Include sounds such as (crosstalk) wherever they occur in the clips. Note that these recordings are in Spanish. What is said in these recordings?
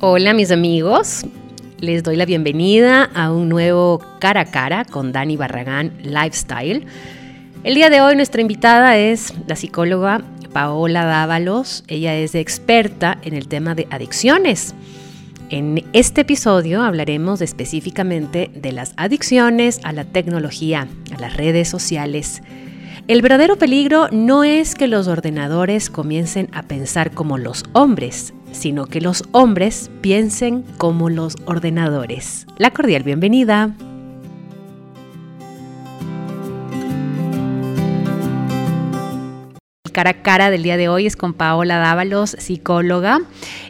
Hola mis amigos, les doy la bienvenida a un nuevo cara a cara con Dani Barragán Lifestyle. El día de hoy nuestra invitada es la psicóloga Paola Dávalos. Ella es experta en el tema de adicciones. En este episodio hablaremos específicamente de las adicciones a la tecnología, a las redes sociales. El verdadero peligro no es que los ordenadores comiencen a pensar como los hombres, sino que los hombres piensen como los ordenadores. La cordial bienvenida. cara a cara del día de hoy es con Paola Dávalos, psicóloga,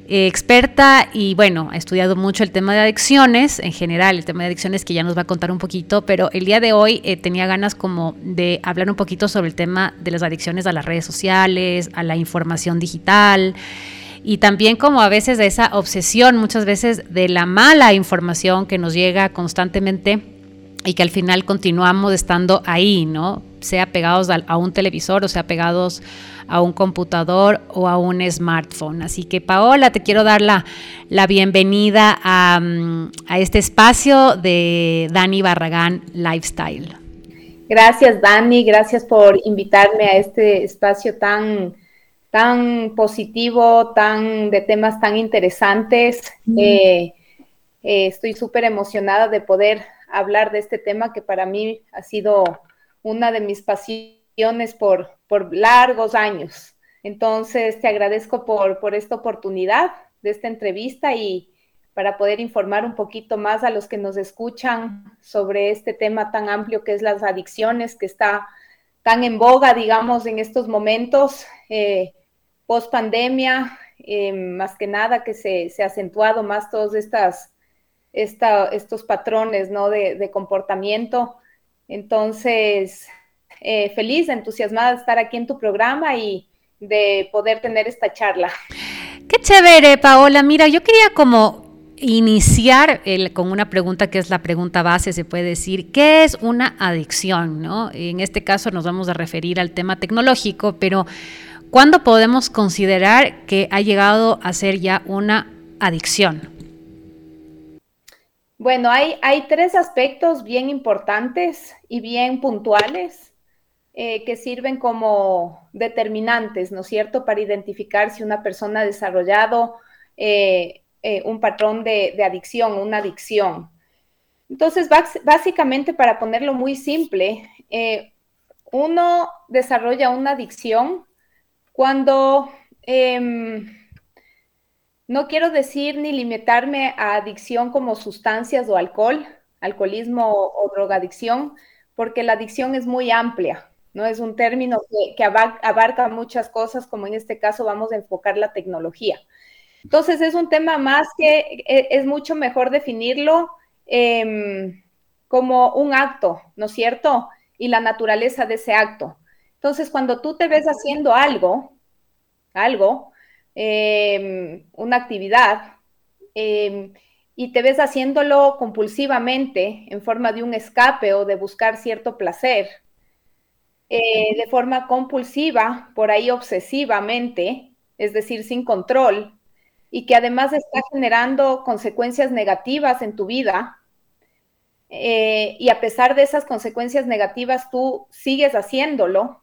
eh, experta y bueno, ha estudiado mucho el tema de adicciones, en general el tema de adicciones que ya nos va a contar un poquito, pero el día de hoy eh, tenía ganas como de hablar un poquito sobre el tema de las adicciones a las redes sociales, a la información digital y también como a veces de esa obsesión, muchas veces de la mala información que nos llega constantemente y que al final continuamos estando ahí, ¿no? Sea pegados a un televisor o sea pegados a un computador o a un smartphone. Así que Paola, te quiero dar la, bienvenida a, mm, a este espacio de Dani Barragán Lifestyle. Gracias Dani, gracias por invitarme a este espacio tan tan positivo, tan de temas tan interesantes. Eh, eh, estoy súper emocionada de poder hablar de este tema que para mí ha sido una de mis pasiones por, por largos años. Entonces, te agradezco por, por esta oportunidad de esta entrevista y para poder informar un poquito más a los que nos escuchan sobre este tema tan amplio que es las adicciones, que está tan en boga, digamos, en estos momentos. Eh, post pandemia, eh, más que nada que se, ha acentuado más todos estas, estos patrones ¿no? de, comportamiento. Entonces, eh, feliz, entusiasmada de estar aquí en tu programa y de poder tener esta charla. Qué chévere, Paola. Mira, yo quería como iniciar con una pregunta que es la pregunta base, se puede decir, ¿qué es una adicción? ¿no? En este caso nos vamos a referir al tema tecnológico, pero ¿Cuándo podemos considerar que ha llegado a ser ya una adicción? Bueno, hay, tres aspectos bien importantes y bien puntuales eh, que sirven como determinantes, ¿no es cierto?, para identificar si una persona ha desarrollado eh, eh, un patrón de, de, adicción, una adicción. Entonces, básicamente, para ponerlo muy simple, uno desarrolla una adicción cuando em, no quiero decir ni limitarme a adicción como sustancias o alcohol, alcoholismo o, drogadicción, porque la adicción es muy amplia, ¿no? Es un término que, abarca muchas cosas, como en este caso vamos a enfocar la tecnología. Entonces es un tema más que e, es mucho mejor definirlo em, como un acto, ¿no es cierto? Y la naturaleza de ese acto. Entonces, cuando tú te ves haciendo algo, algo, em, una actividad, em, y te ves haciéndolo compulsivamente en forma de un escape o de buscar cierto placer, eh, de forma compulsiva, por ahí obsesivamente, es decir, sin control, y que además está generando consecuencias negativas en tu vida, eh, y a pesar de esas consecuencias negativas, tú sigues haciéndolo,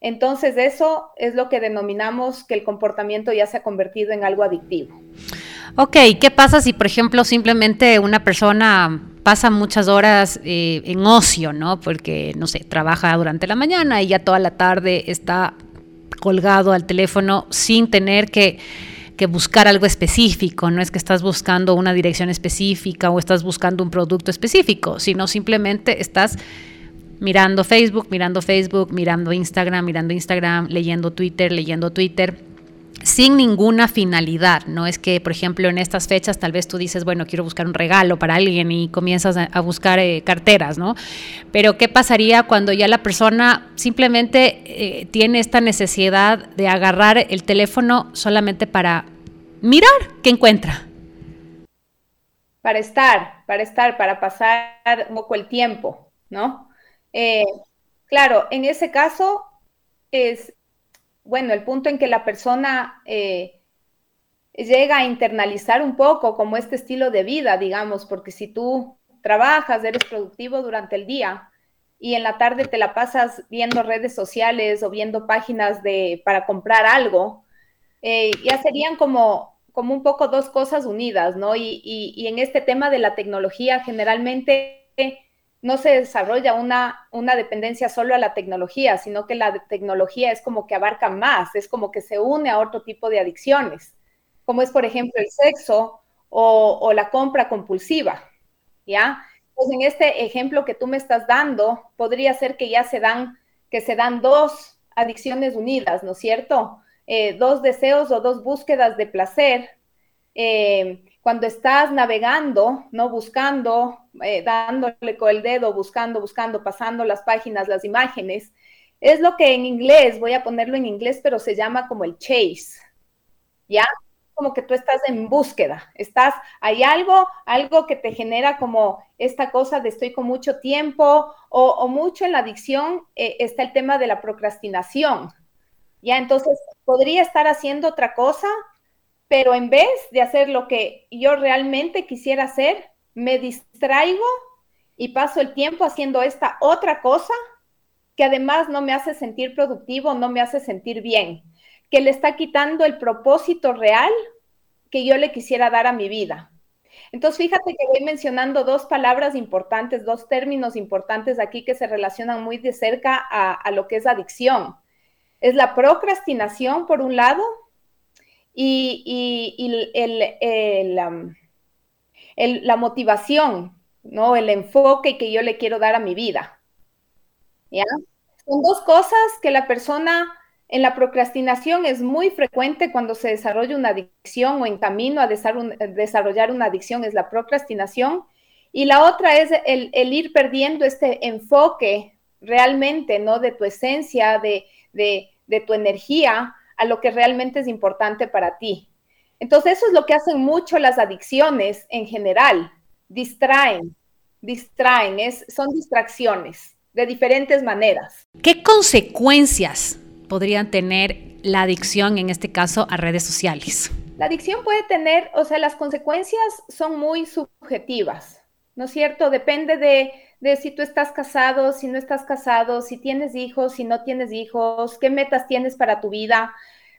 entonces eso es lo que denominamos que el comportamiento ya se ha convertido en algo adictivo. Ok, ¿qué pasa si, por ejemplo, simplemente una persona pasa muchas horas eh, en ocio, ¿no? Porque, no sé, trabaja durante la mañana y ya toda la tarde está colgado al teléfono sin tener que, que buscar algo específico, no es que estás buscando una dirección específica o estás buscando un producto específico, sino simplemente estás mirando Facebook, mirando Facebook, mirando Instagram, mirando Instagram, leyendo Twitter, leyendo Twitter sin ninguna finalidad. No es que, por ejemplo, en estas fechas tal vez tú dices, bueno, quiero buscar un regalo para alguien y comienzas a, buscar eh, carteras, ¿no? Pero ¿qué pasaría cuando ya la persona simplemente eh, tiene esta necesidad de agarrar el teléfono solamente para mirar qué encuentra? Para estar, para estar, para pasar un poco el tiempo, ¿no? Eh, claro, en ese caso es, bueno, el punto en que la persona eh, llega a internalizar un poco como este estilo de vida, digamos, porque si tú trabajas, eres productivo durante el día y en la tarde te la pasas viendo redes sociales o viendo páginas de, para comprar algo, eh, ya serían como, como un poco dos cosas unidas, ¿no? Y, y, en este tema de la tecnología, generalmente no se desarrolla una, una dependencia solo a la tecnología, sino que la tecnología es como que abarca más, es como que se une a otro tipo de adicciones, como es, por ejemplo, el sexo o, la compra compulsiva, ¿ya? Pues en este ejemplo que tú me estás dando, podría ser que ya se dan, que se dan dos adicciones unidas, ¿no es cierto? Eh, dos deseos o dos búsquedas de placer. Eh, cuando estás navegando, ¿no? Buscando, eh, dándole con el dedo, buscando, buscando, pasando las páginas, las imágenes, es lo que en inglés, voy a ponerlo en inglés, pero se llama como el chase, ¿ya? como que tú estás en búsqueda, estás, hay algo, algo que te genera como esta cosa de estoy con mucho tiempo o, mucho en la adicción eh, está el tema de la procrastinación. Ya, entonces podría estar haciendo otra cosa, pero en vez de hacer lo que yo realmente quisiera hacer, me distraigo y paso el tiempo haciendo esta otra cosa que además no me hace sentir productivo, no me hace sentir bien que le está quitando el propósito real que yo le quisiera dar a mi vida. Entonces, fíjate que voy mencionando dos palabras importantes, dos términos importantes aquí que se relacionan muy de cerca a, lo que es adicción. Es la procrastinación, por un lado, y, um, el, la motivación, ¿no? El enfoque que yo le quiero dar a mi vida. ¿Ya? Son dos cosas que la persona en la procrastinación es muy frecuente cuando se desarrolla una adicción o en camino a desarrollar una adicción es la procrastinación. Y la otra es el, ir perdiendo este enfoque realmente, ¿no? De tu esencia, de, de tu energía a lo que realmente es importante para ti. Entonces, eso es lo que hacen mucho las adicciones en general. Distraen, distraen, es, son distracciones de diferentes maneras. ¿Qué consecuencias podrían tener la adicción, en este caso, a redes sociales? La adicción puede tener, o sea, las consecuencias son muy subjetivas, ¿no es cierto? Depende de, de si tú estás casado, si no estás casado, si tienes hijos, si no tienes hijos, qué metas tienes para tu vida,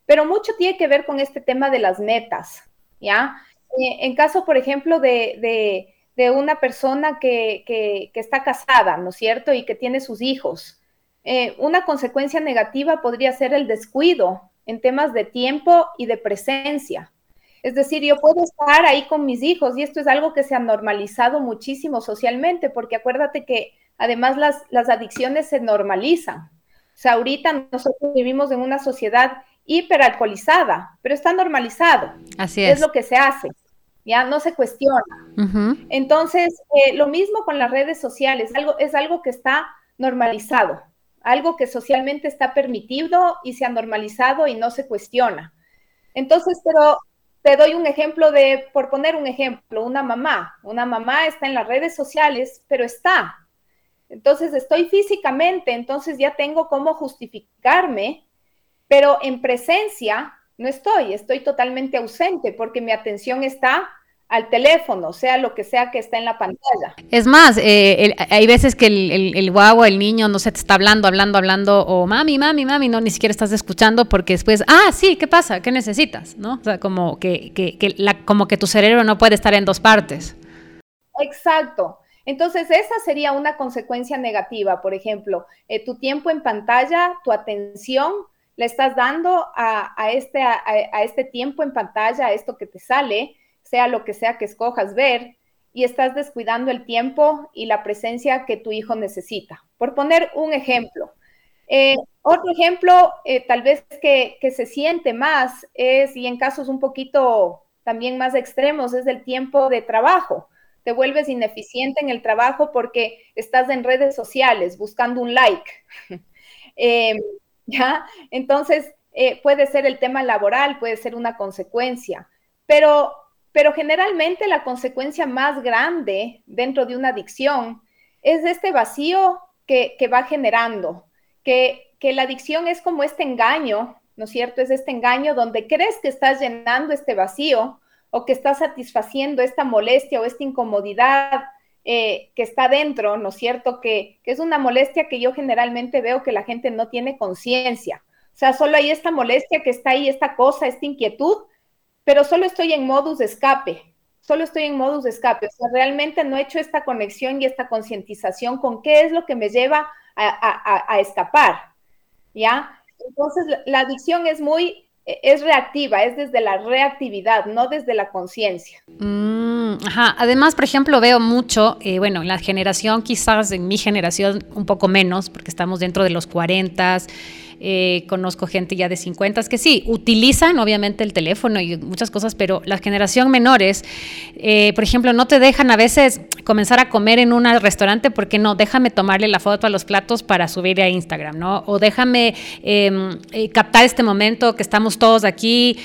pero mucho tiene que ver con este tema de las metas, ¿ya? Eh, en caso, por ejemplo, de, de, una persona que, que, que, está casada, ¿no es cierto? Y que tiene sus hijos. Eh, una consecuencia negativa podría ser el descuido en temas de tiempo y de presencia. Es decir, yo puedo estar ahí con mis hijos y esto es algo que se ha normalizado muchísimo socialmente, porque acuérdate que además las, las adicciones se normalizan. O sea, ahorita nosotros vivimos en una sociedad hiperalcoholizada, pero está normalizado. Así es. Es lo que se hace, ya no se cuestiona. Entonces, eh, lo mismo con las redes sociales, algo, es algo que está normalizado algo que socialmente está permitido y se ha normalizado y no se cuestiona. Entonces, pero te doy un ejemplo de, por poner un ejemplo, una mamá. Una mamá está en las redes sociales, pero está. Entonces, estoy físicamente, entonces ya tengo cómo justificarme, pero en presencia no estoy, estoy totalmente ausente porque mi atención está al teléfono, sea lo que sea que está en la pantalla. Es más, eh, hay veces que el, el, el guagua, el niño, no se te está hablando, hablando, hablando, o mami, mami, mami, no, ni siquiera estás escuchando porque después, ah, sí, ¿qué pasa? ¿Qué necesitas? ¿No? O sea, como que, que, que la, como que tu cerebro no puede estar en dos partes. Exacto. Entonces, esa sería una consecuencia negativa. Por ejemplo, eh, tu tiempo en pantalla, tu atención, le estás dando a, este, a, este tiempo en pantalla, a esto que te sale, sea lo que sea que escojas ver, y estás descuidando el tiempo y la presencia que tu hijo necesita. Por poner un ejemplo. Eh, otro ejemplo, eh, tal vez que, se siente más, es, y en casos un poquito también más extremos, es el tiempo de trabajo. Te vuelves ineficiente en el trabajo porque estás en redes sociales buscando un like. (laughs) Eh, (laughs) ¿Ya? Entonces, puede ser el tema laboral, puede ser una consecuencia, pero pero generalmente la consecuencia más grande dentro de una adicción es este vacío que, va generando, que, la adicción es como este engaño, ¿no es cierto? Es este engaño donde crees que estás llenando este vacío o que estás satisfaciendo esta molestia o esta incomodidad eh, que está dentro, ¿no es cierto? Que, es una molestia que yo generalmente veo que la gente no tiene conciencia. O sea, solo hay esta molestia que está ahí, esta cosa, esta inquietud, pero solo estoy en modus de escape, solo estoy en modus de escape. O sea, realmente no he hecho esta conexión y esta concientización con qué es lo que me lleva a, escapar, ¿ya? Entonces, la adicción es muy, es reactiva, es desde la reactividad, no desde la conciencia. Mm, ajá. Además, por ejemplo, veo mucho, eh, bueno, en la generación, quizás en mi generación un poco menos, porque estamos dentro de los 40 eh, conozco gente ya de 50 que sí, utilizan obviamente el teléfono y muchas cosas, pero la generación menores, eh, por ejemplo, no te dejan a veces comenzar a comer en un restaurante porque no, déjame tomarle la foto a los platos para subir a Instagram, ¿no? O déjame em, eh, captar este momento que estamos todos aquí,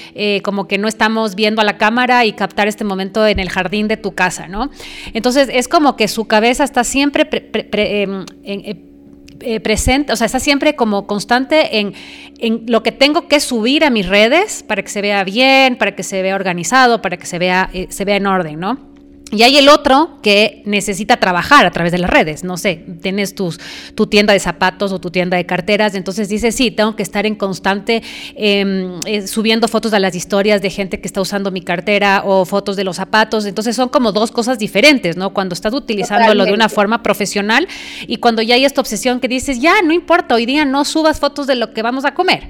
como que no estamos viendo a la cámara y captar este momento en el jardín de tu casa, ¿no? Entonces es como que su cabeza está siempre em, en eh, presente, o sea, está siempre como constante en, en, lo que tengo que subir a mis redes para que se vea bien, para que se vea organizado, para que se vea, eh, se vea en orden, ¿no? Y hay el otro que necesita trabajar a través de las redes. No sé, tienes tus, tu tienda de zapatos o tu tienda de carteras, entonces dices, sí, tengo que estar en constante em, eh, subiendo fotos a las historias de gente que está usando mi cartera o fotos de los zapatos. Entonces son como dos cosas diferentes, ¿no? Cuando estás utilizándolo de una forma profesional y cuando ya hay esta obsesión que dices, ya, no importa, hoy día no subas fotos de lo que vamos a comer.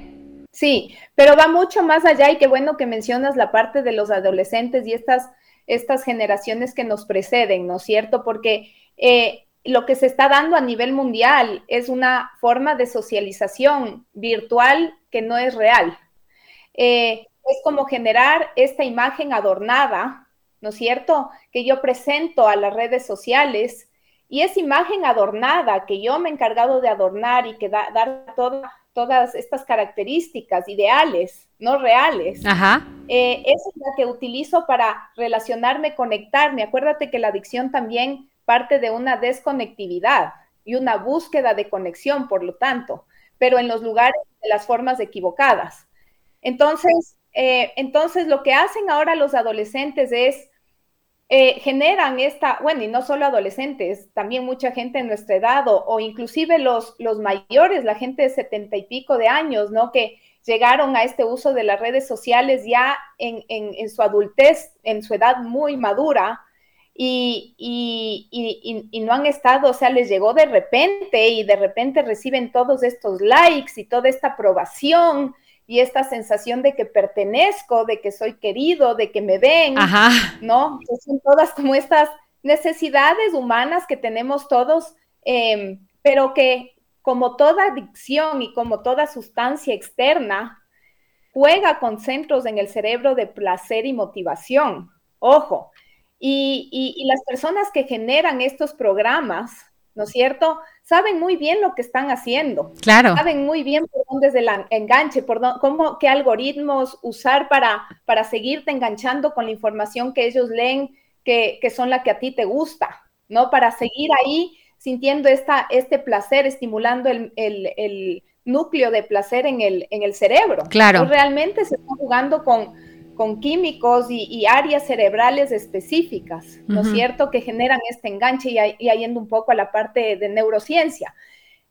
Sí, pero va mucho más allá y qué bueno que mencionas la parte de los adolescentes y estas estas generaciones que nos preceden, ¿no es cierto? Porque eh, lo que se está dando a nivel mundial es una forma de socialización virtual que no es real. Eh, es como generar esta imagen adornada, ¿no es cierto? Que yo presento a las redes sociales y esa imagen adornada que yo me he encargado de adornar y que da, dar toda todas estas características ideales, no reales. Ajá. Eh, es la que utilizo para relacionarme, conectarme. Acuérdate que la adicción también parte de una desconectividad y una búsqueda de conexión, por lo tanto, pero en los lugares de las formas equivocadas. Entonces, eh, entonces lo que hacen ahora los adolescentes es eh, generan esta, bueno, y no solo adolescentes, también mucha gente en nuestra edad o, inclusive los, los mayores, la gente de setenta y pico de años, ¿no? Que llegaron a este uso de las redes sociales ya en, en, su adultez, en su edad muy madura. Y, y, y, no han estado, o sea, les llegó de repente y de repente reciben todos estos likes y toda esta aprobación y esta sensación de que pertenezco, de que soy querido, de que me ven, ¿no? son todas como estas necesidades humanas que tenemos todos, em, pero que como toda adicción y como toda sustancia externa, juega con centros en el cerebro de placer y motivación. Ojo, y, y las personas que generan estos programas, ¿no es cierto? Saben muy bien lo que están haciendo. Claro. Saben muy bien por dónde es el enganche, por cómo, qué algoritmos usar para, para seguirte enganchando con la información que ellos leen, que, son la que a ti te gusta, ¿no? Para seguir ahí sintiendo esta, este placer, estimulando el, núcleo de placer en el, en el cerebro. Claro. realmente se está jugando con con químicos y, áreas cerebrales específicas, ¿no es cierto?, que generan este enganche y, y, yendo un poco a la parte de neurociencia.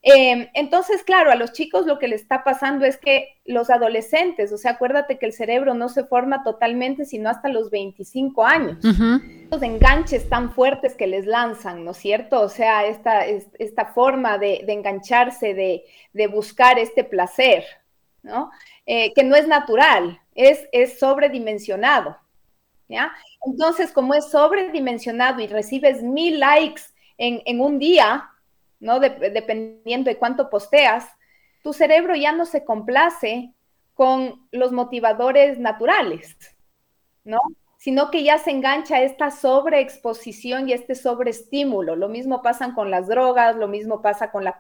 Em, entonces, claro, a los chicos lo que les está pasando es que los adolescentes, o sea, acuérdate que el cerebro no se forma totalmente sino hasta los 25 años. Los enganches tan fuertes que les lanzan, ¿no es cierto? O sea, esta, esta forma de, engancharse, de, de, buscar este placer, ¿no? Eh, que no es natural, es, es sobredimensionado. ¿ya? Entonces, como es sobredimensionado y recibes mil likes en, un día, ¿no? dependiendo de cuánto posteas, tu cerebro ya no se complace con los motivadores naturales, ¿no? Sino que ya se engancha esta sobreexposición y este sobreestímulo. Lo mismo pasa con las drogas, lo mismo pasa con la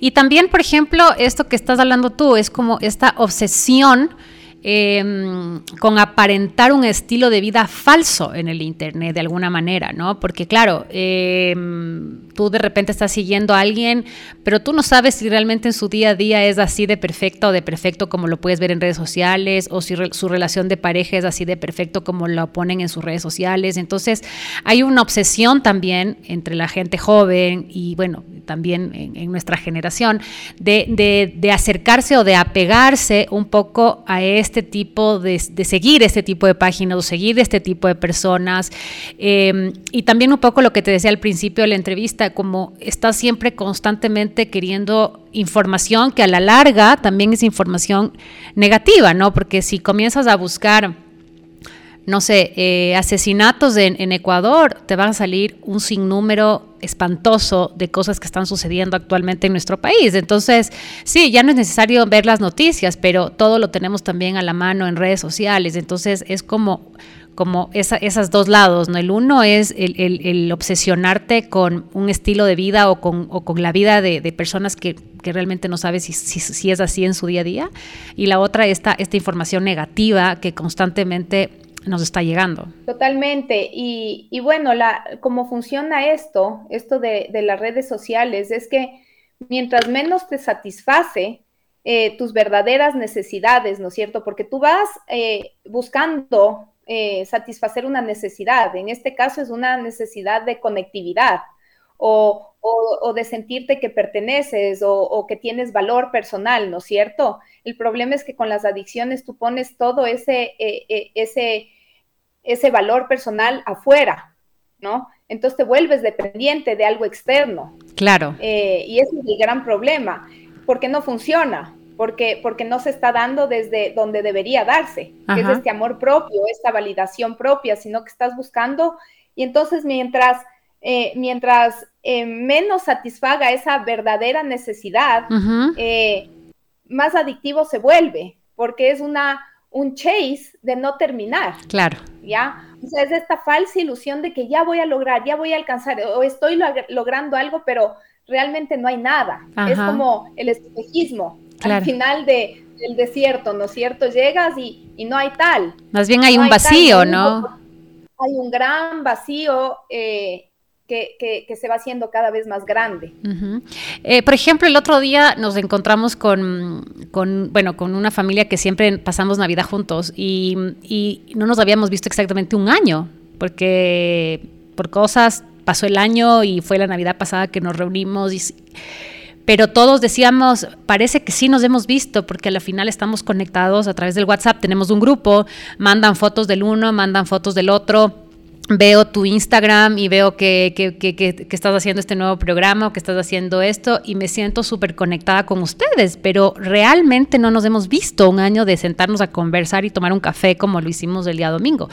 y también, por ejemplo, esto que estás hablando tú es como esta obsesión em, con aparentar un estilo de vida falso en el Internet de alguna manera, ¿no? Porque claro, em, tú de repente estás siguiendo a alguien, pero tú no sabes si realmente en su día a día es así de perfecto o de perfecto como lo puedes ver en redes sociales, o si su relación de pareja es así de perfecto como lo ponen en sus redes sociales. Entonces, hay una obsesión también entre la gente joven y, bueno, también en, nuestra generación, de, acercarse o de apegarse un poco a este tipo de, seguir este tipo de páginas o seguir este tipo de personas. Eh, y también un poco lo que te decía al principio de la entrevista, como estás siempre constantemente queriendo información que a la larga también es información negativa, ¿no? Porque si comienzas a buscar no sé, eh, asesinatos en, Ecuador, te van a salir un sinnúmero espantoso de cosas que están sucediendo actualmente en nuestro país. Entonces, sí, ya no es necesario ver las noticias, pero todo lo tenemos también a la mano en redes sociales. Entonces, es como como esa, esas dos lados, ¿no? El uno es el, obsesionarte con un estilo de vida o con, con la vida de, personas que, realmente no sabes si, si, es así en su día a día. Y la otra, esta, esta información negativa que constantemente nos está llegando. Totalmente. Y, bueno, la, cómo funciona esto, esto de, las redes sociales, es que mientras menos te satisface eh, tus verdaderas necesidades, ¿no es cierto? Porque tú vas eh, buscando eh, satisfacer una necesidad. En este caso es una necesidad de conectividad. O, de sentirte que perteneces o, que tienes valor personal, ¿no es cierto? El problema es que con las adicciones tú pones todo ese, ese ese valor personal afuera, ¿no? Entonces te vuelves dependiente de algo externo. Claro. Eh, y ese es el gran problema, porque no funciona, porque, porque no se está dando desde donde debería darse, que es este amor propio, esta validación propia, sino que estás buscando, y entonces mientras, eh, mientras eh, menos satisfaga esa verdadera necesidad, más adictivo se vuelve, porque es una un chase de no terminar. Claro. ¿Ya? O sea, es esta falsa ilusión de que ya voy a lograr, ya voy a alcanzar, o estoy logrando algo, pero realmente no hay nada. Es como el espejismo al final de, del desierto, ¿no es cierto? Llegas y, no hay tal. Más bien hay un vacío, ¿no? Hay un gran vacío eh, que, se va haciendo cada vez más grande. Eh, por ejemplo, el otro día nos encontramos con, bueno, con una familia que siempre pasamos Navidad juntos y, no nos habíamos visto exactamente un año, porque por cosas pasó el año y fue la Navidad pasada que nos reunimos pero todos decíamos, parece que sí nos hemos visto, porque al final estamos conectados a través del WhatsApp, tenemos un grupo, mandan fotos del uno, mandan fotos del otro, veo tu Instagram y veo que, estás haciendo este nuevo programa o que estás haciendo esto y me siento súper conectada con ustedes, pero realmente no nos hemos visto un año de sentarnos a conversar y tomar un café como lo hicimos el día domingo.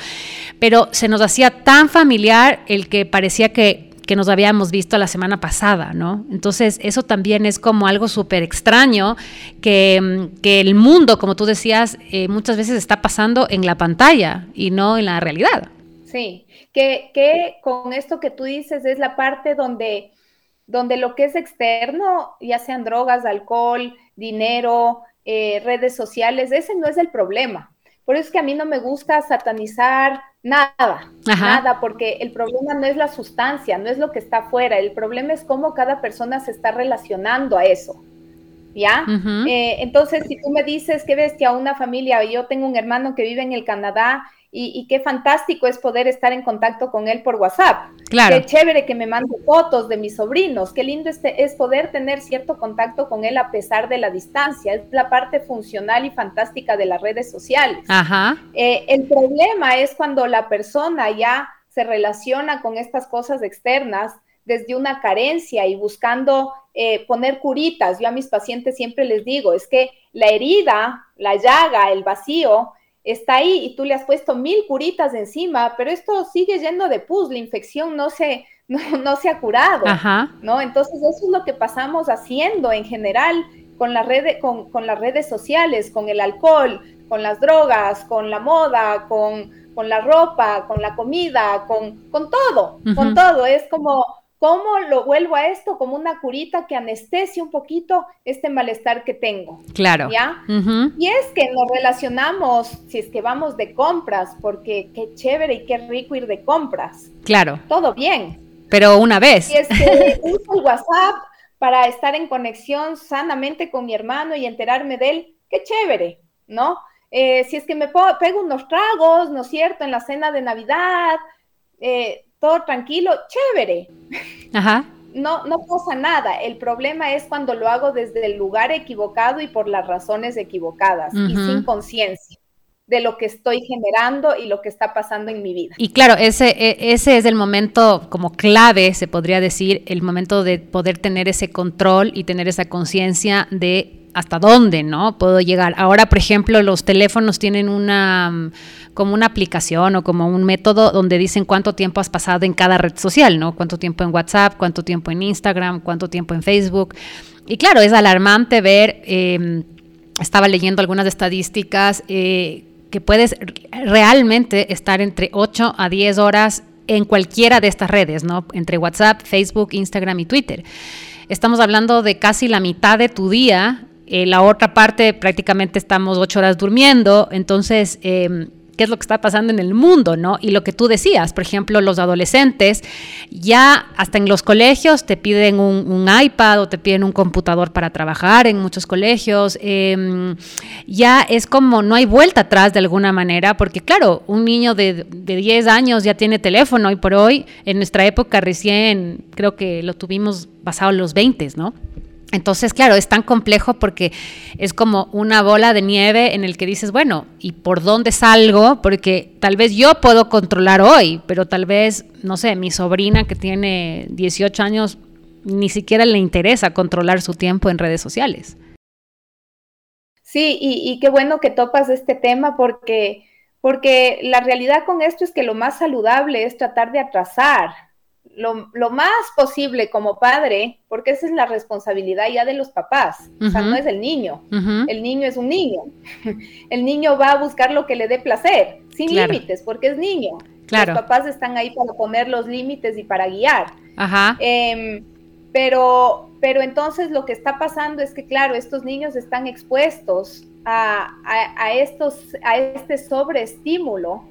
Pero se nos hacía tan familiar el que parecía que nos habíamos visto la semana pasada, ¿no? Entonces, eso también es como algo súper extraño que, que, el mundo, como tú decías, eh, muchas veces está pasando en la pantalla y no en la realidad. Sí, que, con esto que tú dices es la parte donde, donde lo que es externo, ya sean drogas, alcohol, dinero, eh, redes sociales, ese no es el problema. Por eso es que a mí no me gusta satanizar nada, nada, porque el problema no es la sustancia, no es lo que está afuera, el problema es cómo cada persona se está relacionando a eso. ¿Ya? Eh, entonces, si tú me dices que bestia una familia, yo tengo un hermano que vive en el Canadá y, qué fantástico es poder estar en contacto con él por WhatsApp. Claro. Qué chévere que me mande fotos de mis sobrinos. Qué lindo este, es poder tener cierto contacto con él a pesar de la distancia. Es la parte funcional y fantástica de las redes sociales. Ajá. Eh, el problema es cuando la persona ya se relaciona con estas cosas externas desde una carencia y buscando eh, poner curitas. Yo a mis pacientes siempre les digo, es que la herida, la llaga, el vacío, está ahí y tú le has puesto mil curitas encima, pero esto sigue yendo de pus, la infección no se, (laughs) no, se ha curado, ¿no? Entonces eso es lo que pasamos haciendo en general con, la red, con, con, las redes sociales, con el alcohol, con las drogas, con la moda, con, con la ropa, con la comida, con, con todo, con todo. Es como ¿Cómo lo vuelvo a esto como una curita que anestesia un poquito este malestar que tengo? Claro. ¿Ya? Y es que nos relacionamos, si es que vamos de compras, porque qué chévere y qué rico ir de compras. Claro. Todo bien. Pero una vez. Si es que (laughs) uso el WhatsApp para estar en conexión sanamente con mi hermano y enterarme de él, qué chévere, ¿no? Eh, si es que me pego unos tragos, ¿no es cierto?, en la cena de Navidad, eh, todo tranquilo, chévere. Ajá. No, no pasa nada. El problema es cuando lo hago desde el lugar equivocado y por las razones equivocadas y sin conciencia de lo que estoy generando y lo que está pasando en mi vida. Y claro, ese, e, ese es el momento como clave, se podría decir, el momento de poder tener ese control y tener esa conciencia de hasta dónde, ¿no? Puedo llegar. Ahora, por ejemplo, los teléfonos tienen una mm, como una aplicación o como un método donde dicen cuánto tiempo has pasado en cada red social, ¿no? Cuánto tiempo en WhatsApp, cuánto tiempo en Instagram, cuánto tiempo en Facebook. Y claro, es alarmante ver, em, estaba leyendo algunas estadísticas, eh, que puedes realmente estar entre 8 a 10 horas en cualquiera de estas redes, ¿no? Entre WhatsApp, Facebook, Instagram y Twitter. Estamos hablando de casi la mitad de tu día eh, la otra parte prácticamente estamos ocho horas durmiendo, entonces, em, ¿qué es lo que está pasando en el mundo? ¿no? Y lo que tú decías, por ejemplo, los adolescentes, ya hasta en los colegios te piden un, iPad o te piden un computador para trabajar en muchos colegios, em, ya es como no hay vuelta atrás de alguna manera, porque claro, un niño de, de 10 años ya tiene teléfono y por hoy, en nuestra época recién, creo que lo tuvimos basado en los 20, ¿no? Entonces, claro, es tan complejo porque es como una bola de nieve en el que dices, bueno, ¿y por dónde salgo? Porque tal vez yo puedo controlar hoy, pero tal vez, no sé, mi sobrina que tiene 18 años ni siquiera le interesa controlar su tiempo en redes sociales. Sí, y, qué bueno que topas este tema porque, porque la realidad con esto es que lo más saludable es tratar de atrasar lo, más posible como padre, porque esa es la responsabilidad ya de los papás, o sea, no es el niño, el niño es un niño, (laughs) el niño va a buscar lo que le dé placer, sin límites, porque es niño. Claro. Los papás están ahí para poner los límites y para guiar. Ajá. Em, pero, pero entonces lo que está pasando es que, claro, estos niños están expuestos a, a, estos, a este sobreestímulo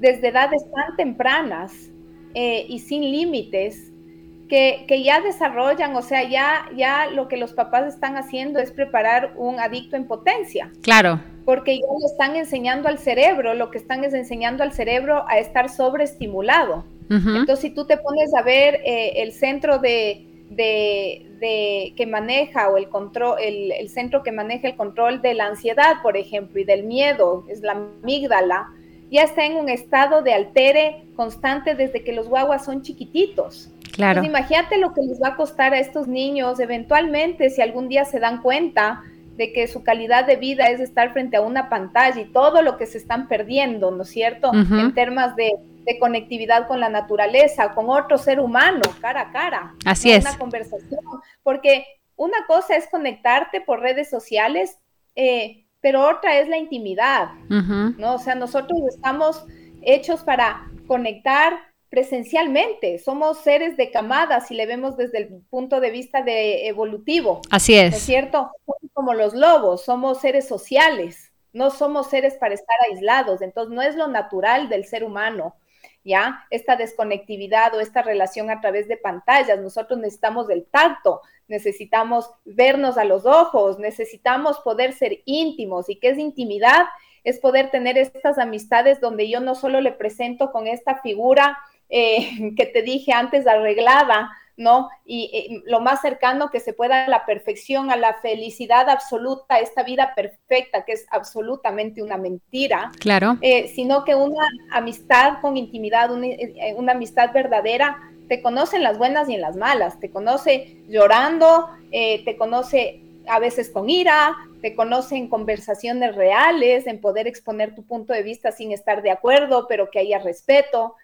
desde edades tan tempranas eh, y sin límites que, ya desarrollan, o sea, ya, ya lo que los papás están haciendo es preparar un adicto en potencia. Claro. Porque ya le están enseñando al cerebro, lo que están es enseñando al cerebro a estar sobreestimulado. Entonces, si tú te pones a ver eh, el centro de, de, que maneja o el control, el, el, centro que maneja el control de la ansiedad, por ejemplo, y del miedo, es la amígdala, ya está en un estado de altere constante desde que los guaguas son chiquititos. Claro. imagínate lo que les va a costar a estos niños eventualmente si algún día se dan cuenta de que su calidad de vida es estar frente a una pantalla y todo lo que se están perdiendo, ¿no es cierto? En términos de, conectividad con la naturaleza, con otro ser humano, cara a cara. Así es. Una conversación. Porque una cosa es conectarte por redes sociales, eh, pero otra es la intimidad, ¿no? O sea, nosotros estamos hechos para conectar presencialmente, somos seres de camadas si le vemos desde el punto de vista de evolutivo. Así es. ¿No es cierto? Como los lobos, somos seres sociales, no somos seres para estar aislados, entonces no es lo natural del ser humano. ¿Ya? Esta desconectividad o esta relación a través de pantallas. Nosotros necesitamos del tacto, necesitamos vernos a los ojos, necesitamos poder ser íntimos. ¿Y qué es intimidad? Es poder tener estas amistades donde yo no solo le presento con esta figura eh, (laughs) que te dije antes arreglada, ¿no? Y, lo más cercano que se pueda a la perfección, a la felicidad absoluta, esta vida perfecta, que es absolutamente una mentira. Claro. Eh, sino que una amistad con intimidad, una, eh, una amistad verdadera, te conoce en las buenas y en las malas, te conoce llorando, eh, te conoce a veces con ira, te conoce en conversaciones reales, en poder exponer tu punto de vista sin estar de acuerdo, pero que haya respeto.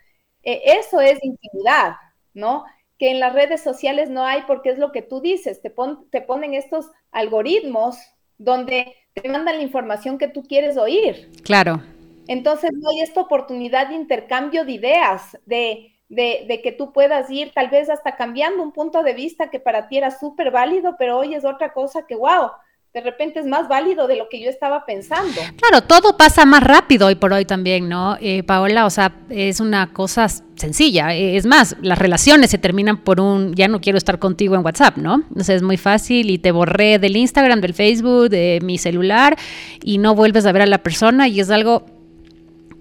Eh, eso es intimidad, ¿no? Que en las redes sociales no hay porque es lo que tú dices, te, te ponen estos algoritmos donde te mandan la información que tú quieres oír. Claro. Entonces no hay esta oportunidad de intercambio de ideas, de de, que tú puedas ir tal vez hasta cambiando un punto de vista que para ti era súper válido, pero hoy es otra cosa que, wow, de repente es más válido de lo que yo estaba pensando. Claro, todo pasa más rápido hoy por hoy también, ¿no? Eh, Paola, o sea, es una cosa sencilla. Es más, las relaciones se terminan por un, ya no quiero estar contigo en WhatsApp, ¿no? O sea, es muy fácil y te borré del Instagram, del Facebook, de mi celular y no vuelves a ver a la persona y es algo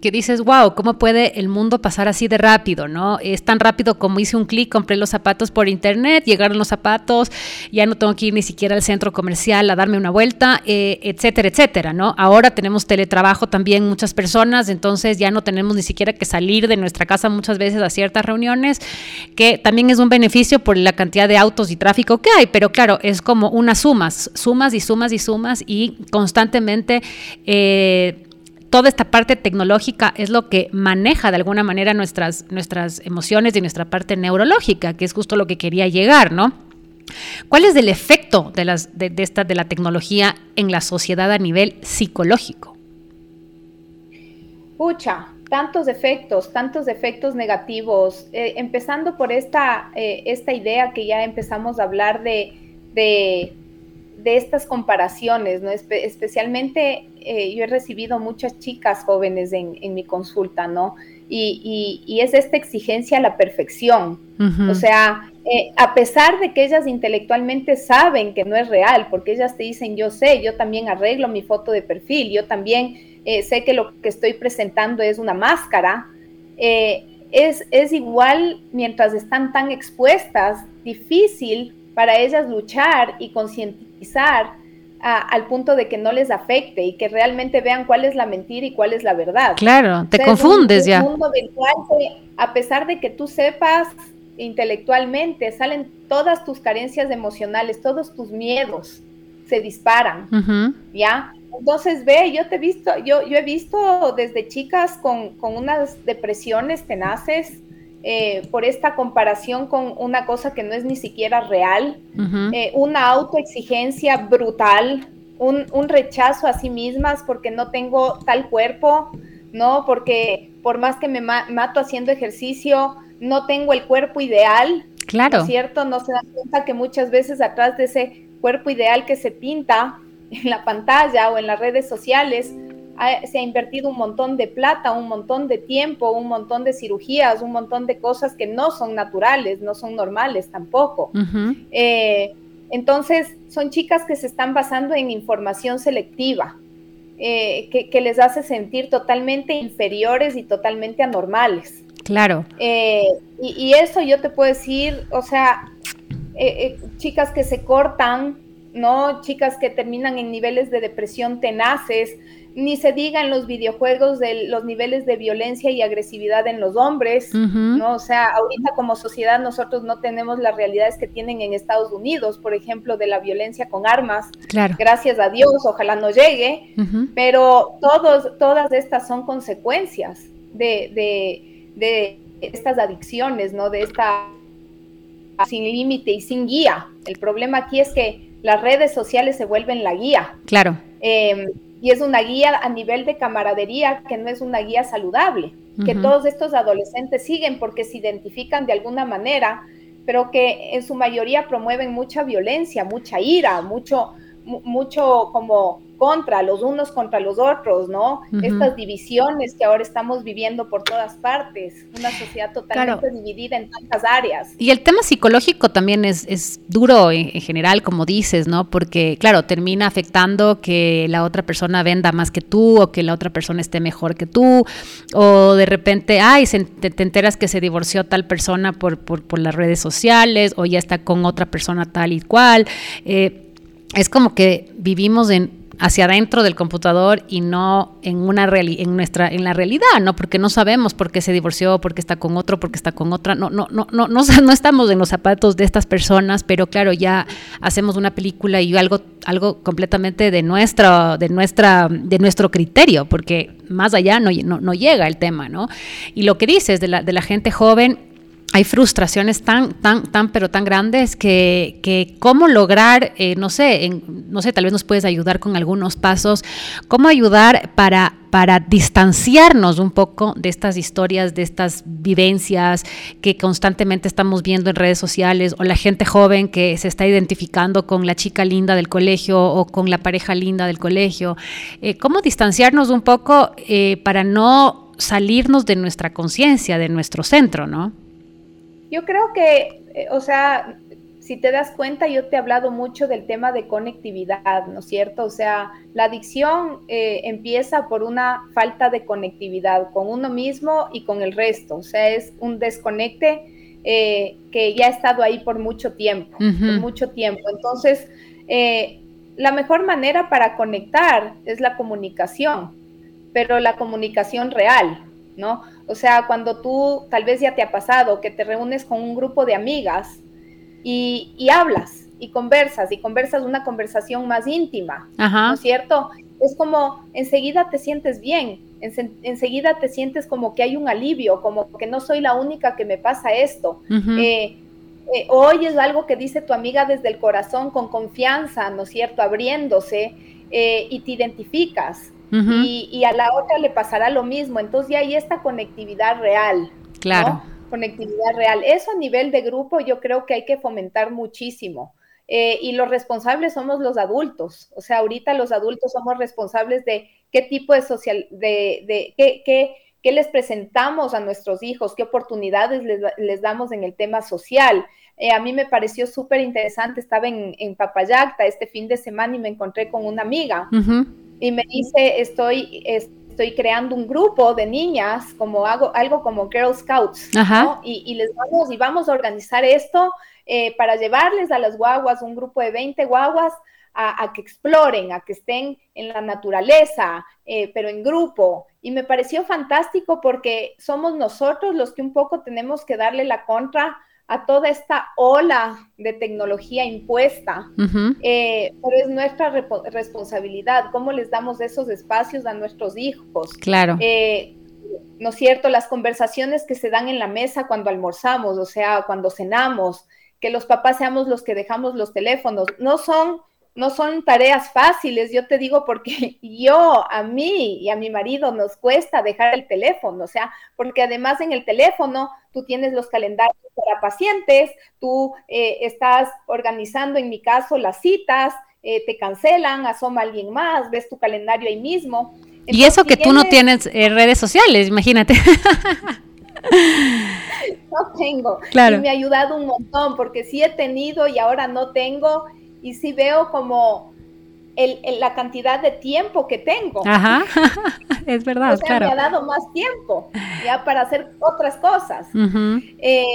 que dices, wow, ¿cómo puede el mundo pasar así de rápido? ¿no? Es tan rápido como hice un clic, compré los zapatos por internet, llegaron los zapatos, ya no tengo que ir ni siquiera al centro comercial a darme una vuelta, eh, etcétera, etcétera, ¿no? Ahora tenemos teletrabajo también muchas personas, entonces ya no tenemos ni siquiera que salir de nuestra casa muchas veces a ciertas reuniones, que también es un beneficio por la cantidad de autos y tráfico que hay, pero claro, es como unas sumas, sumas y sumas y sumas y constantemente... Eh, toda esta parte tecnológica es lo que maneja de alguna manera nuestras, nuestras emociones y nuestra parte neurológica, que es justo lo que quería llegar, ¿no? ¿Cuál es el efecto de, las, de, esta, de la tecnología en la sociedad a nivel psicológico? Pucha, tantos efectos, tantos efectos negativos, eh, empezando por esta, eh, esta idea que ya empezamos a hablar de, de de estas comparaciones, ¿no? especialmente eh, yo he recibido muchas chicas jóvenes en, mi consulta, ¿no? Y, es esta exigencia a la perfección. O sea, eh, a pesar de que ellas intelectualmente saben que no es real, porque ellas te dicen, yo sé, yo también arreglo mi foto de perfil, yo también eh, sé que lo que estoy presentando es una máscara, es, es igual mientras están tan expuestas, difícil para ellas luchar y concientizar al punto de que no les afecte y que realmente vean cuál es la mentira y cuál es la verdad. Claro, te confundes ya. mundo a pesar de que tú sepas intelectualmente, salen todas tus carencias emocionales, todos tus miedos se disparan, ¿ya? Entonces, ve, yo te he visto, yo, yo he visto desde chicas con, con unas depresiones tenaces, eh, por esta comparación con una cosa que no es ni siquiera real, eh, una autoexigencia brutal, un, rechazo a sí mismas porque no tengo tal cuerpo, ¿no? Porque por más que me mato haciendo ejercicio, no tengo el cuerpo ideal. Claro. ¿no cierto? No se dan cuenta que muchas veces atrás de ese cuerpo ideal que se pinta en la pantalla o en las redes sociales, se ha invertido un montón de plata, un montón de tiempo, un montón de cirugías, un montón de cosas que no son naturales, no son normales tampoco. Eh, entonces, son chicas que se están basando en información selectiva, eh, que, les hace sentir totalmente inferiores y totalmente anormales. Claro. Eh, y, y, eso yo te puedo decir, o sea, chicas que se cortan, ¿no? Chicas que terminan en niveles de depresión tenaces, ni se diga en los videojuegos de los niveles de violencia y agresividad en los hombres, ¿no? O sea, ahorita como sociedad nosotros no tenemos las realidades que tienen en Estados Unidos, por ejemplo, de la violencia con armas. Claro. Gracias a Dios, ojalá no llegue, pero todos, todas estas son consecuencias de, de, de estas adicciones, ¿no? De esta sin límite y sin guía. El problema aquí es que las redes sociales se vuelven la guía. Claro. Eh, y es una guía a nivel de camaradería que no es una guía saludable, que todos estos adolescentes siguen porque se identifican de alguna manera, pero que en su mayoría promueven mucha violencia, mucha ira, mucho, mucho como contra, los unos contra los otros, ¿no? Estas divisiones que ahora estamos viviendo por todas partes, una sociedad totalmente dividida en tantas áreas. Y el tema psicológico también es, es duro en, general, como dices, ¿no? Porque, claro, termina afectando que la otra persona venda más que tú o que la otra persona esté mejor que tú, o de repente, ay, te, enteras que se divorció tal persona por, por, por, las redes sociales o ya está con otra persona tal y cual. Eh, es como que vivimos en hacia adentro del computador y no en una en nuestra en la realidad, ¿no? Porque no sabemos por qué se divorció, por qué está con otro, por qué está con otra. No no no no no, no estamos en los zapatos de estas personas, pero claro, ya hacemos una película y algo algo completamente de nuestra de nuestra de nuestro criterio, porque más allá no, no, no llega el tema, ¿no? Y lo que dices de la de la gente joven hay frustraciones tan, tan, tan, pero tan grandes que, que cómo lograr, eh, no sé, no sé, tal vez nos puedes ayudar con algunos pasos, cómo ayudar para, para distanciarnos un poco de estas historias, de estas vivencias que constantemente estamos viendo en redes sociales o la gente joven que se está identificando con la chica linda del colegio o con la pareja linda del colegio. Eh, ¿Cómo distanciarnos un poco eh, para no salirnos de nuestra conciencia, de nuestro centro, ¿no? Yo creo que, eh, o sea, si te das cuenta, yo te he hablado mucho del tema de conectividad, ¿no es cierto? O sea, la adicción eh, empieza por una falta de conectividad con uno mismo y con el resto. O sea, es un desconecte eh, que ya ha estado ahí por mucho tiempo, por mucho tiempo. Entonces, la mejor manera para conectar es la comunicación, pero la comunicación real, ¿no? O sea, cuando tú tal vez ya te ha pasado que te reúnes con un grupo de amigas y, hablas y conversas y conversas una conversación más íntima, ¿no es cierto? Es como enseguida te sientes bien, enseguida te sientes como que hay un alivio, como que no soy la única que me pasa esto. Eh, eh, oyes algo que dice tu amiga desde el corazón con confianza, ¿no es cierto? Abriéndose eh, y te identificas y, a la otra le pasará lo mismo. Entonces ya hay esta conectividad real. Claro. Conectividad real. Eso a nivel de grupo yo creo que hay que fomentar muchísimo. Eh, y los responsables somos los adultos. O sea, ahorita los adultos somos responsables de qué tipo de social, de, de qué, qué, qué les presentamos a nuestros hijos, qué oportunidades les, les damos en el tema social. Eh, a mí me pareció súper interesante, estaba en, en, Papayacta este fin de semana y me encontré con una amiga y me dice, estoy, estoy creando un grupo de niñas, como hago, algo como Girl Scouts, y, les vamos, y vamos a organizar esto eh, para llevarles a las guaguas, un grupo de 20 guaguas, a, que exploren, a que estén en la naturaleza, eh, pero en grupo. Y me pareció fantástico porque somos nosotros los que un poco tenemos que darle la contra a toda esta ola de tecnología impuesta, eh, pero es nuestra responsabilidad, cómo les damos esos espacios a nuestros hijos. Claro. Eh, ¿No es cierto? Las conversaciones que se dan en la mesa cuando almorzamos, o sea, cuando cenamos, que los papás seamos los que dejamos los teléfonos, no son no son tareas fáciles, yo te digo porque (laughs) yo, a mí y a mi marido nos cuesta dejar el teléfono, o sea, porque además en el teléfono tú tienes los calendarios para pacientes, tú eh, estás organizando, en mi caso, las citas, eh, te cancelan, asoma alguien más, ves tu calendario ahí mismo. y eso que tú no tienes eh, redes sociales, imagínate. (laughs) no tengo. Claro. Y me ha ayudado un montón porque sí he tenido y ahora no tengo y sí veo como el, la cantidad de tiempo que tengo. Ajá, (laughs) es verdad, o sea, me ha dado más tiempo ya para hacer otras cosas. Eh,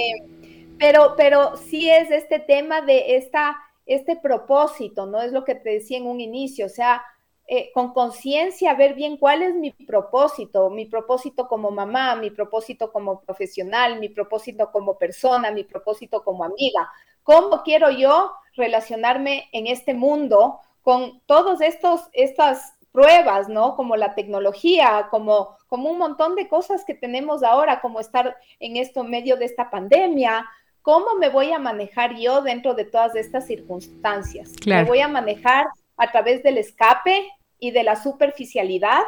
pero, pero sí es este tema de esta, este propósito, ¿no? Es lo que te decía en un inicio, o sea, eh, con conciencia ver bien cuál es mi propósito, mi propósito como mamá, mi propósito como profesional, mi propósito como persona, mi propósito como amiga. ¿Cómo quiero yo relacionarme en este mundo con todos estos, estas pruebas, ¿no? Como la tecnología, como, como un montón de cosas que tenemos ahora, como estar en esto medio de esta pandemia. ¿Cómo me voy a manejar yo dentro de todas estas circunstancias? ¿Me voy a manejar a través del escape y de la superficialidad?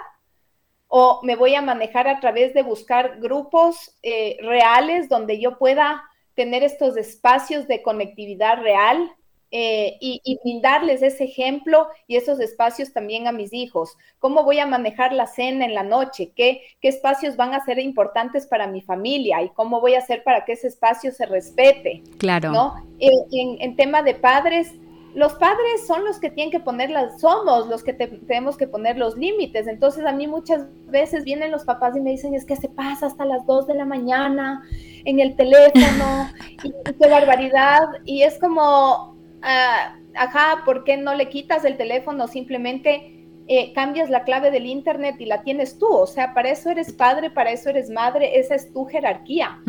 ¿O me voy a manejar a través de buscar grupos eh, reales donde yo pueda tener estos espacios de conectividad real eh, y, brindarles ese ejemplo y esos espacios también a mis hijos. ¿Cómo voy a manejar la cena en la noche? ¿Qué, qué espacios van a ser importantes para mi familia? ¿Y cómo voy a hacer para que ese espacio se respete? Claro. ¿no? En, en, tema de padres, los padres son los que tienen que poner las, somos los que tenemos que poner los límites. Entonces a mí muchas veces vienen los papás y me dicen, es que se pasa hasta las 2 de la mañana en el teléfono, (laughs) y, qué barbaridad. Y es como, uh, ajá, ¿por qué no le quitas el teléfono? Simplemente eh, cambias la clave del internet y la tienes tú. O sea, para eso eres padre, para eso eres madre, esa es tu jerarquía.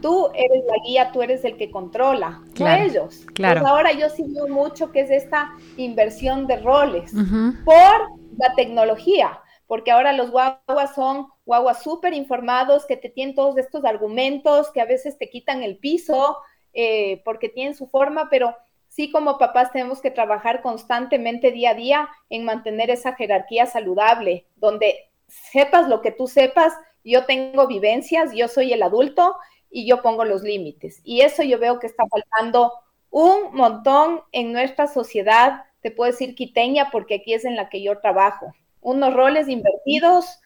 Tú eres la guía, tú eres el que controla, no ellos. Claro. Pues ahora yo sí veo mucho que es esta inversión de roles por la tecnología, porque ahora los guaguas son guaguas súper informados que te tienen todos estos argumentos, que a veces te quitan el piso eh, porque tienen su forma, pero sí como papás tenemos que trabajar constantemente día a día en mantener esa jerarquía saludable, donde sepas lo que tú sepas, yo tengo vivencias, yo soy el adulto y yo pongo los límites. Y eso yo veo que está faltando un montón en nuestra sociedad, te puedo decir quiteña porque aquí es en la que yo trabajo. Unos roles invertidos,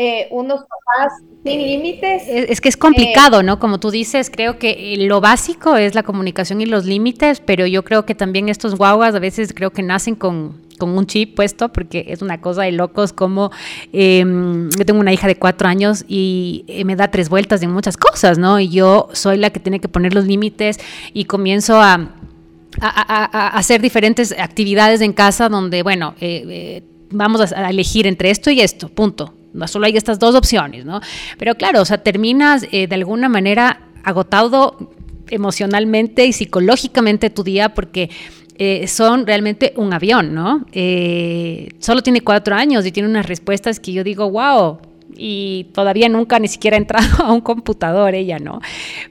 eh, unos papás sin límites. Es, que es complicado, ¿no? Como tú dices, creo que lo básico es la comunicación y los límites, pero yo creo que también estos guaguas a veces creo que nacen con, un chip puesto, porque es una cosa de locos como em, yo tengo una hija de cuatro años y eh, me da tres vueltas en muchas cosas, ¿no? Y yo soy la que tiene que poner los límites y comienzo a... hacer diferentes actividades en casa donde, bueno, eh, vamos a elegir entre esto y esto, punto solo hay estas dos opciones, ¿no? Pero claro, o sea, terminas eh, de alguna manera agotado emocionalmente y psicológicamente tu día porque eh, son realmente un avión, ¿no? Eh, solo tiene cuatro años y tiene unas respuestas que yo digo, wow, y todavía nunca ni siquiera ha entrado (laughs) a un computador ella, ¿no?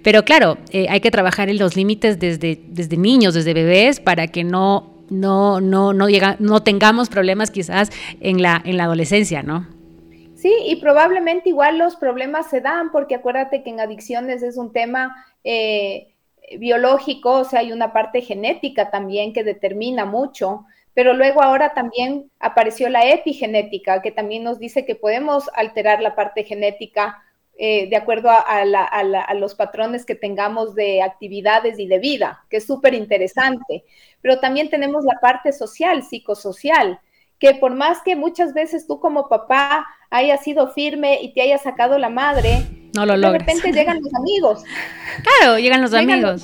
Pero claro, hay que trabajar en los límites desde, desde niños, desde bebés, para que no, no, no, no, llega, no tengamos problemas quizás en la, en la adolescencia, ¿no? Sí, y probablemente igual los problemas se dan, porque acuérdate que en adicciones es un tema eh, biológico, o sea, hay una parte genética también que determina mucho, pero luego ahora también apareció la epigenética, que también nos dice que podemos alterar la parte genética eh, de acuerdo a, los patrones que tengamos de actividades y de vida, que es súper interesante. Pero también tenemos la parte social, psicosocial, que por más que muchas veces tú como papá hayas sido firme y te hayas sacado la madre, no lo de repente llegan los amigos. (laughs) Claro, llegan los, amigos.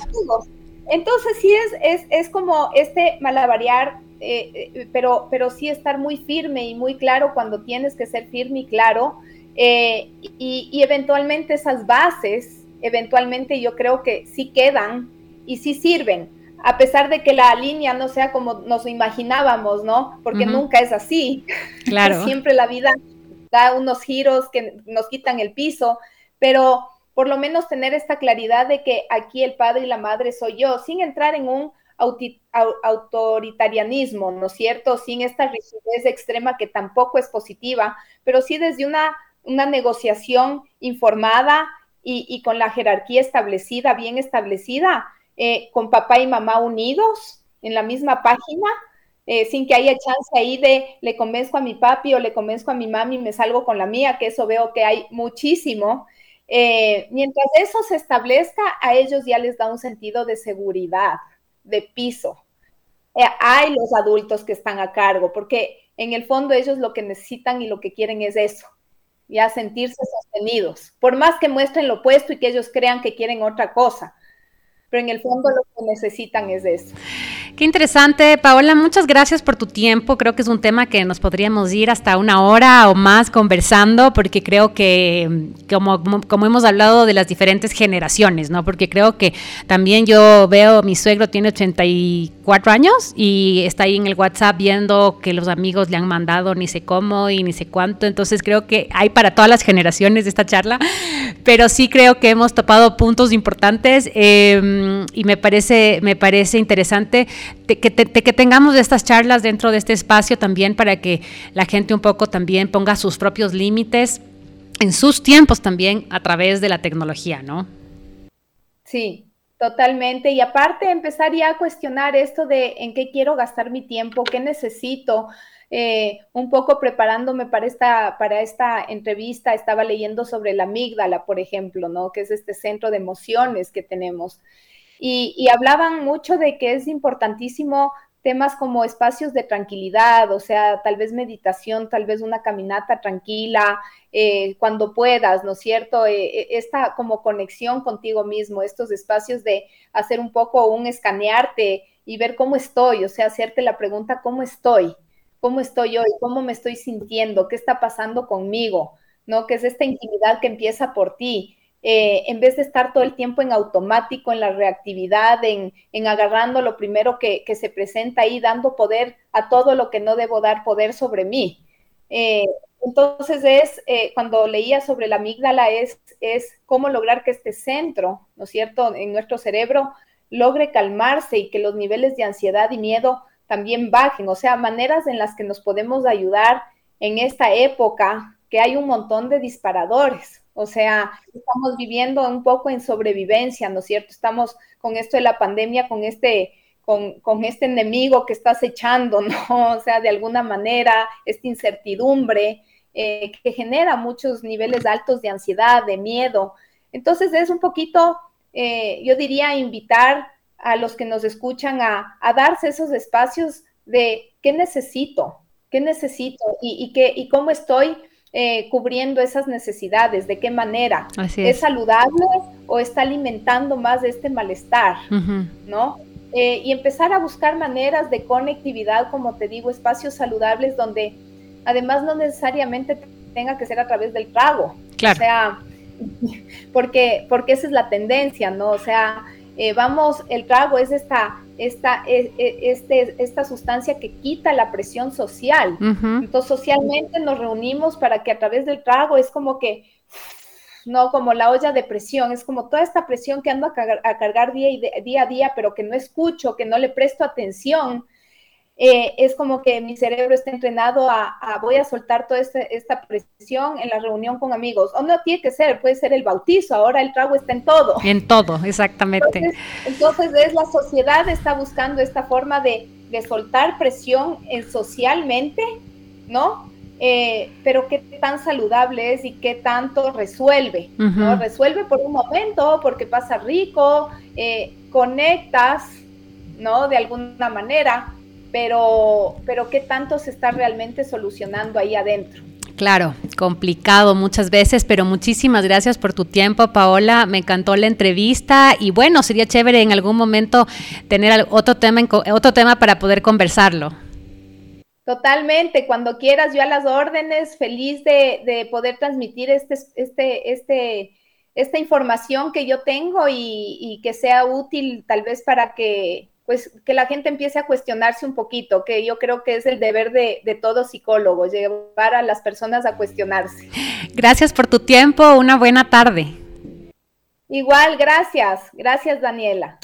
Entonces sí es, es, es como este malabarear, eh, eh, pero, pero sí estar muy firme y muy claro cuando tienes que ser firme y claro. Eh, y, y eventualmente esas bases, eventualmente yo creo que sí quedan y sí sirven a pesar de que la línea no sea como nos imaginábamos, ¿no? Porque nunca es así. (laughs) Claro. Siempre la vida da unos giros que nos quitan el piso, pero por lo menos tener esta claridad de que aquí el padre y la madre soy yo, sin entrar en un autoritarianismo, ¿no es cierto? Sin esta rigidez extrema que tampoco es positiva, pero sí desde una, una negociación informada y, con la jerarquía establecida, bien establecida, eh, con papá y mamá unidos en la misma página, eh, sin que haya chance ahí de le convenzco a mi papi o le convenzco a mi mami y me salgo con la mía, que eso veo que hay muchísimo. Eh, mientras eso se establezca, a ellos ya les da un sentido de seguridad, de piso. hay los adultos que están a cargo, porque en el fondo ellos lo que necesitan y lo que quieren es eso, ya sentirse sostenidos, por más que muestren lo opuesto y que ellos crean que quieren otra cosa pero en el fondo lo que necesitan es eso. Qué interesante, Paola, muchas gracias por tu tiempo. Creo que es un tema que nos podríamos ir hasta una hora o más conversando, porque creo que, como, como hemos hablado de las diferentes generaciones, ¿no? Porque creo que también yo veo, mi suegro tiene 84 años y está ahí en el WhatsApp viendo que los amigos le han mandado ni sé cómo y ni sé cuánto. Entonces creo que hay para todas las generaciones esta charla, pero sí creo que hemos topado puntos importantes eh, y me parece, me parece interesante que, que tengamos estas charlas dentro de este espacio también para que la gente un poco también ponga sus propios límites en sus tiempos también a través de la tecnología, ¿no? Sí, totalmente. Y aparte empezar ya a cuestionar esto de en qué quiero gastar mi tiempo, qué necesito. Eh, un poco preparándome para esta, para esta entrevista, estaba leyendo sobre la amígdala, por ejemplo, ¿no? Que es este centro de emociones que tenemos. Y, hablaban mucho de que es importantísimo temas como espacios de tranquilidad, o sea, tal vez meditación, tal vez una caminata tranquila, eh, cuando puedas, ¿no es cierto? Eh, esta como conexión contigo mismo, estos espacios de hacer un poco un escanearte y ver cómo estoy, o sea, hacerte la pregunta, ¿cómo estoy? ¿Cómo estoy hoy? ¿Cómo me estoy sintiendo? ¿Qué está pasando conmigo? ¿No? Que es esta intimidad que empieza por ti. Eh, en vez de estar todo el tiempo en automático, en la reactividad, en, agarrando lo primero que, se presenta ahí, dando poder a todo lo que no debo dar poder sobre mí. Eh, Entonces es, eh, cuando leía sobre la amígdala, es, es cómo lograr que este centro, ¿no es cierto?, en nuestro cerebro logre calmarse y que los niveles de ansiedad y miedo también bajen, o sea, maneras en las que nos podemos ayudar en esta época que hay un montón de disparadores, o sea, estamos viviendo un poco en sobrevivencia, ¿no es cierto? Estamos con esto de la pandemia, con este, con, con este enemigo que está acechando, (laughs) ¿no? O sea, de alguna manera, esta incertidumbre eh, que genera muchos niveles altos de ansiedad, de miedo. Entonces es un poquito, eh, yo diría, invitar a los que nos escuchan a, darse esos espacios de qué necesito, qué necesito y, qué, y cómo estoy eh, cubriendo esas necesidades, de qué manera. es. saludable o está alimentando más de este malestar? ¿No? Eh, y empezar a buscar maneras de conectividad, como te digo, espacios saludables donde además no necesariamente tenga que ser a través del trago. Claro. O sea, (laughs) porque, porque esa es la tendencia, ¿no? O sea, eh, vamos, el trago es esta, esta, e, e, este, esta sustancia que quita la presión social. Entonces, socialmente nos reunimos para que a través del trago es como que, no como la olla de presión, es como toda esta presión que ando a, cargar día, y día a día, pero que no escucho, que no le presto atención. Eh, es como que mi cerebro está entrenado a, voy a soltar toda esta presión en la reunión con amigos. O no tiene que ser, puede ser el bautizo, ahora el trago está en todo. En todo, exactamente. Entonces, es la sociedad está buscando esta forma de, soltar presión en socialmente, ¿no? Eh, pero qué tan saludable es y qué tanto resuelve, ¿no? Resuelve por un momento, porque pasa rico, eh, conectas, ¿no? De alguna manera, pero, pero qué tanto se está realmente solucionando ahí adentro. Claro, complicado muchas veces, pero muchísimas gracias por tu tiempo, Paola. Me encantó la entrevista y bueno, sería chévere en algún momento tener otro tema, otro tema para poder conversarlo. Totalmente, cuando quieras, yo a las órdenes, feliz de, de poder transmitir este, este, este, esta información que yo tengo y, y que sea útil tal vez para que pues que la gente empiece a cuestionarse un poquito, que yo creo que es el deber de, de todo psicólogo, llevar a las personas a cuestionarse. Gracias por tu tiempo, una buena tarde. Igual, gracias, gracias Daniela.